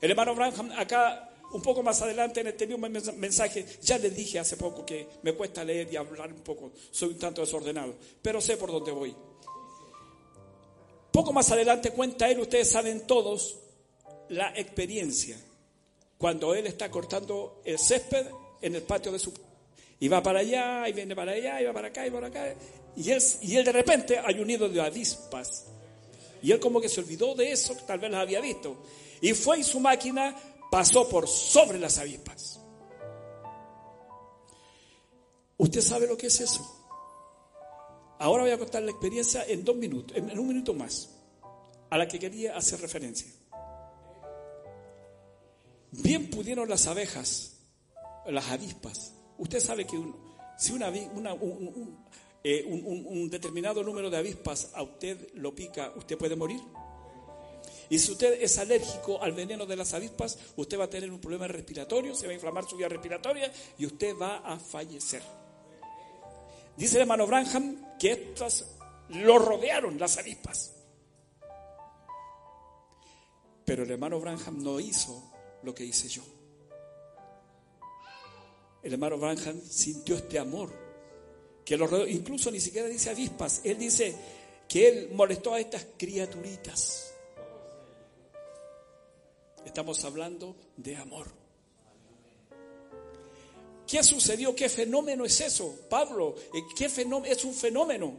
S2: El hermano Branham acá un poco más adelante en este mismo mensaje, ya les dije hace poco que me cuesta leer y hablar un poco, soy un tanto desordenado, pero sé por dónde voy. Poco más adelante cuenta él, ustedes saben todos, la experiencia, cuando él está cortando el césped en el patio de su... Y va para allá, y viene para allá, y va para acá, y para acá. Y él, y él de repente hay un nido de avispas. Y él como que se olvidó de eso, tal vez las había visto. Y fue y su máquina pasó por sobre las avispas. ¿Usted sabe lo que es eso? Ahora voy a contar la experiencia en dos minutos, en un minuto más, a la que quería hacer referencia. Bien pudieron las abejas, las avispas. Usted sabe que si una, eh, un, determinado número de avispas a usted lo pica, usted puede morir. Y si usted es alérgico al veneno de las avispas, usted va a tener un problema respiratorio, se va a inflamar su vía respiratoria y usted va a fallecer. Dice el hermano Branham que estas lo rodearon las avispas. Pero el hermano Branham no hizo lo que hice yo. El hermano Branham sintió este amor que lo rodeó. Incluso ni siquiera dice avispas. Él dice que él molestó a estas criaturitas. Estamos hablando de amor. ¿Qué sucedió? ¿Qué fenómeno es eso? Pablo, eh, ¿qué fenómeno? Es un fenómeno.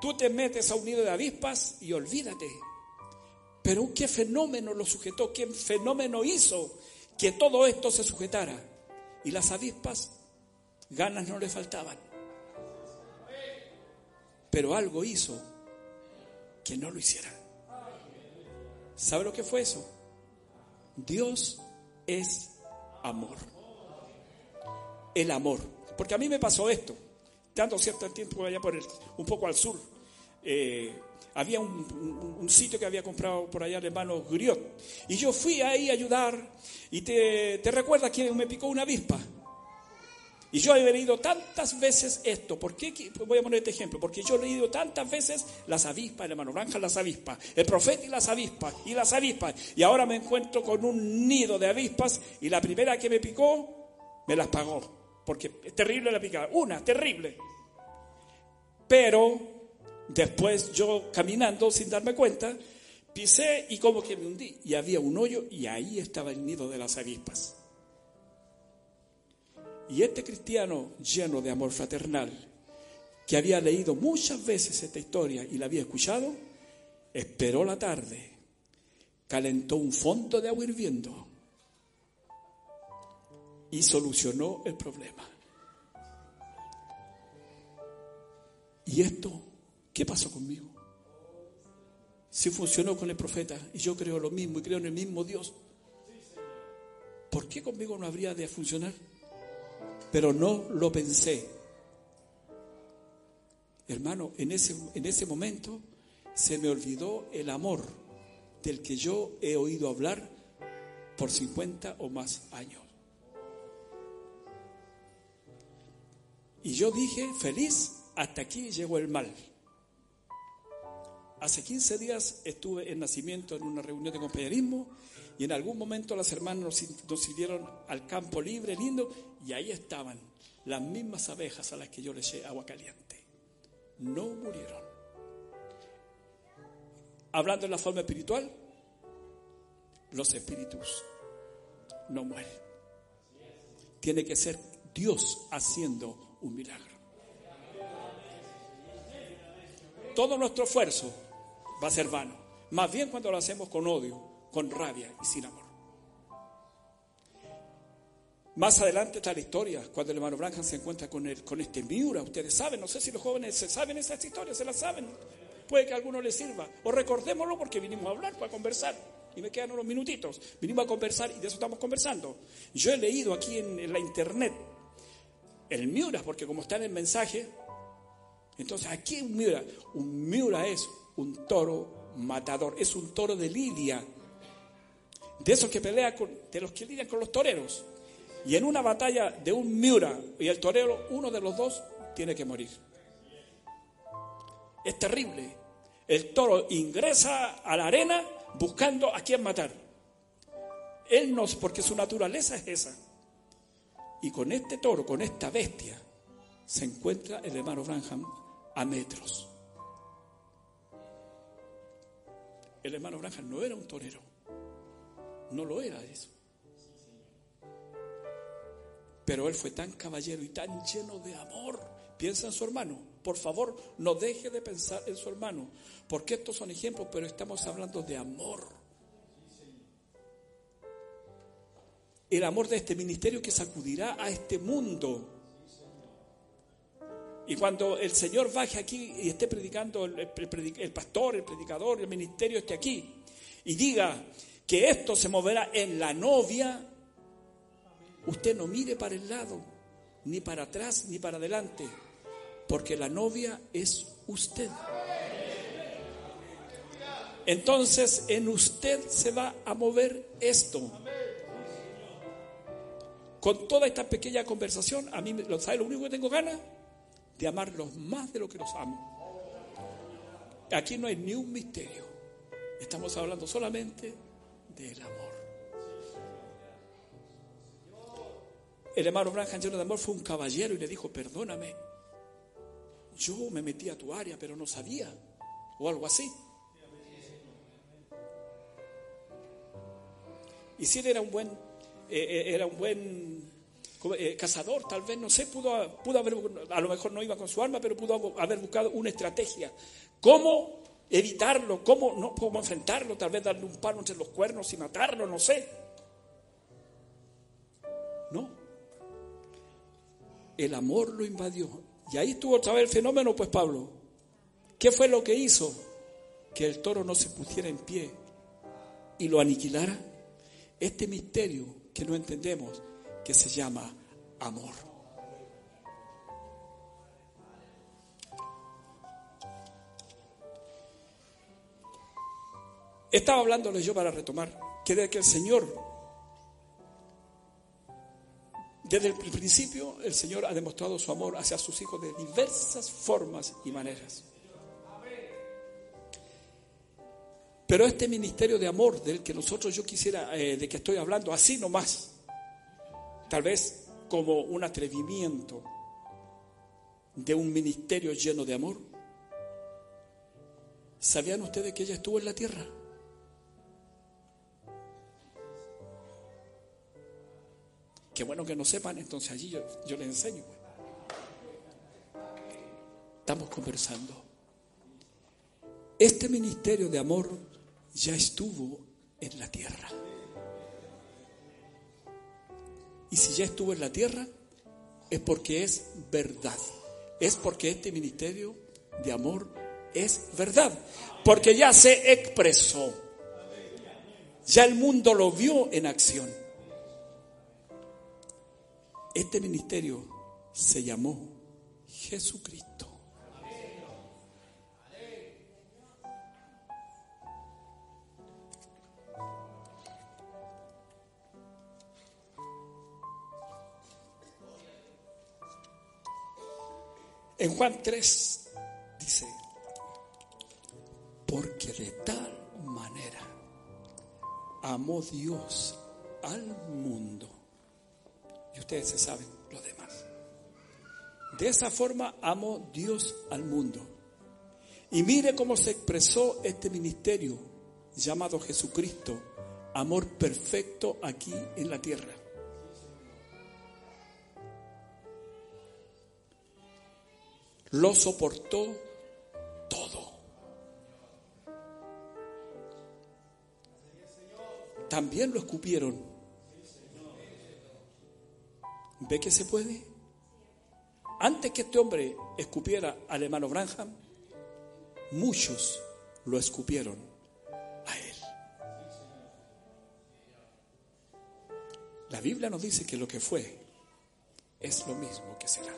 S2: Tú te metes a un nido de avispas y olvídate. Pero ¿qué fenómeno lo sujetó? ¿Qué fenómeno hizo que todo esto se sujetara? Y las avispas, ganas no le faltaban. Pero algo hizo que no lo hiciera. ¿Sabe lo que fue eso? Dios es amor. El amor. Porque a mí me pasó esto. Dando cierto tiempo allá por un poco al sur. Eh, había un, sitio que había comprado por allá el hermano Griot. Y yo fui ahí a ayudar. Y te, te recuerdas que me picó una avispa. Y yo he leído tantas veces esto. ¿Por qué? Voy a poner este ejemplo. Porque yo he leído tantas veces las avispas, el hermano Granja, las avispas, el profeta y las avispas, y las avispas. Y ahora me encuentro con un nido de avispas y la primera que me picó, me las pagó. Porque es terrible la picada. Una, terrible. Pero Después yo caminando sin darme cuenta, pisé y como que me hundí. Y había un hoyo y ahí estaba el nido de las avispas. Y este cristiano lleno de amor fraternal, que había leído muchas veces esta historia y la había escuchado, esperó la tarde, calentó un fondo de agua hirviendo y solucionó el problema. Y esto ¿Qué pasó conmigo? Si funcionó con el profeta y yo creo lo mismo y creo en el mismo Dios, ¿por qué conmigo no habría de funcionar? Pero no lo pensé. Hermano, en ese, en ese momento se me olvidó el amor del que yo he oído hablar por 50 o más años. Y yo dije, feliz, hasta aquí llegó el mal. Hace 15 días estuve en nacimiento en una reunión de compañerismo y en algún momento las hermanas nos, nos al campo libre, lindo, y ahí estaban las mismas abejas a las que yo le eché agua caliente. No murieron. Hablando en la forma espiritual, los espíritus no mueren. Tiene que ser Dios haciendo un milagro. Todo nuestro esfuerzo va a ser vano. Más bien cuando lo hacemos con odio, con rabia y sin amor. Más adelante está la historia, cuando el hermano Branham se encuentra con, el, con este Miura. Ustedes saben, no sé si los jóvenes se saben esas historias, se las saben. Puede que a alguno les sirva. O recordémoslo porque vinimos a hablar, para conversar. Y me quedan unos minutitos. Vinimos a conversar y de eso estamos conversando. Yo he leído aquí en, la internet el Miura, porque como está en el mensaje, entonces aquí un Miura. Un Miura es un toro matador, es un toro de lidia, de esos que pelea con, de los que lidian con los toreros. Y en una batalla de un Miura y el torero, uno de los dos tiene que morir. Es terrible. El toro ingresa a la arena buscando a quién matar.
S4: Él nos, porque su naturaleza es esa. Y con este toro, con esta bestia, se encuentra el hermano Branham a metros. El hermano Branham no era un torero. No lo era eso. Pero él fue tan caballero y tan lleno de amor. Piensa en su hermano. Por favor, no deje de pensar en su hermano. Porque estos son ejemplos, pero estamos hablando de amor. El amor de este ministerio que sacudirá a este mundo. Y cuando el Señor baje aquí y esté predicando, el, el, pastor, el predicador, el ministerio esté aquí y diga que esto se moverá en la novia, usted no mire para el lado, ni para atrás, ni para adelante, porque la novia es usted. Entonces en usted se va a mover esto. Con toda esta pequeña conversación, a mí, ¿sabe lo único que tengo ganas? De amarlos más de lo que los amo. Aquí no hay ni un misterio. Estamos hablando solamente del amor. El hermano Branham lleno de amor fue un caballero y le dijo, perdóname, yo me metí a tu área, pero no sabía, o algo así. Y si él era un buen, eh, eh, era un buen eh, cazador, tal vez, no sé, pudo, pudo haber, a lo mejor no iba con su arma, pero pudo haber buscado una estrategia. ¿Cómo evitarlo? ¿Cómo, no, cómo enfrentarlo? Tal vez darle un palo entre los cuernos y matarlo, no sé. El amor lo invadió. Y ahí estuvo otra vez el fenómeno, pues Pablo. ¿Qué fue lo que hizo? Que el toro no se pusiera en pie y lo aniquilara. Este misterio que no entendemos, que se llama amor. Estaba hablándole yo para retomar que de que el Señor Desde el principio el Señor ha demostrado su amor hacia sus hijos de diversas formas y maneras. Pero este ministerio de amor del que nosotros yo quisiera, eh, de que estoy hablando, así nomás, tal vez como un atrevimiento de un ministerio lleno de amor, ¿sabían ustedes que ella estuvo en la tierra? Qué bueno que no sepan, entonces allí yo, yo les enseño. Estamos conversando. Este ministerio de amor ya estuvo en la tierra. Y si ya estuvo en la tierra, es porque es verdad. Es porque este ministerio de amor es verdad. Porque ya se expresó. Ya el mundo lo vio en acción. Este ministerio se llamó Jesucristo. En Juan 3 dice, porque de tal manera amó Dios al mundo ustedes se saben lo demás. De esa forma amó Dios al mundo. Y mire cómo se expresó este ministerio llamado Jesucristo, amor perfecto aquí en la tierra. Lo soportó todo. También lo escupieron ¿Ve que se puede? Antes que este hombre escupiera al hermano Branham, muchos lo escupieron a él. La Biblia nos dice que lo que fue es lo mismo que será.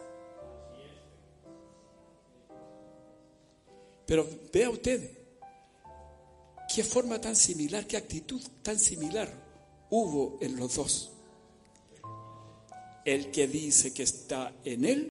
S4: Pero vea usted qué forma tan similar, qué actitud tan similar hubo en los dos el que dice que está en Él